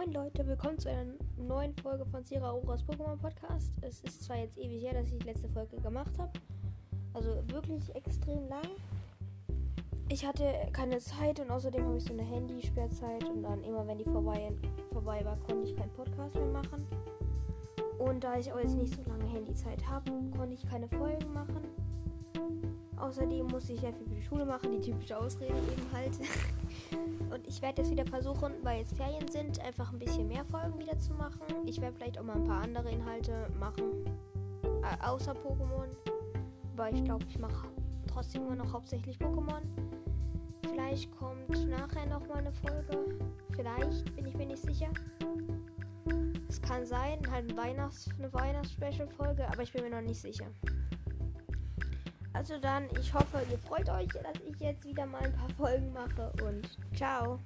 Moin Leute, willkommen zu einer neuen Folge von Sira Auras Pokémon Podcast. Es ist zwar jetzt ewig her, dass ich die letzte Folge gemacht habe. Also wirklich extrem lang. Ich hatte keine Zeit und außerdem habe ich so eine Handysperrzeit und dann immer wenn die vorbei, vorbei war, konnte ich keinen Podcast mehr machen. Und da ich auch jetzt nicht so lange Handyzeit habe, konnte ich keine Folgen machen. Außerdem musste ich sehr viel für die Schule machen, die typische Ausrede eben halt. Und ich werde jetzt wieder versuchen, weil jetzt Ferien sind, einfach ein bisschen mehr Folgen wieder zu machen. Ich werde vielleicht auch mal ein paar andere Inhalte machen, äh, außer Pokémon. Aber ich glaube, ich mache trotzdem immer noch hauptsächlich Pokémon. Vielleicht kommt nachher noch mal eine Folge. Vielleicht, bin ich mir nicht sicher. Es kann sein, halt ein Weihnachts-, eine Weihnachts-Special-Folge, aber ich bin mir noch nicht sicher. Also dann, ich hoffe, ihr freut euch, dass ich jetzt wieder mal ein paar Folgen mache und ciao.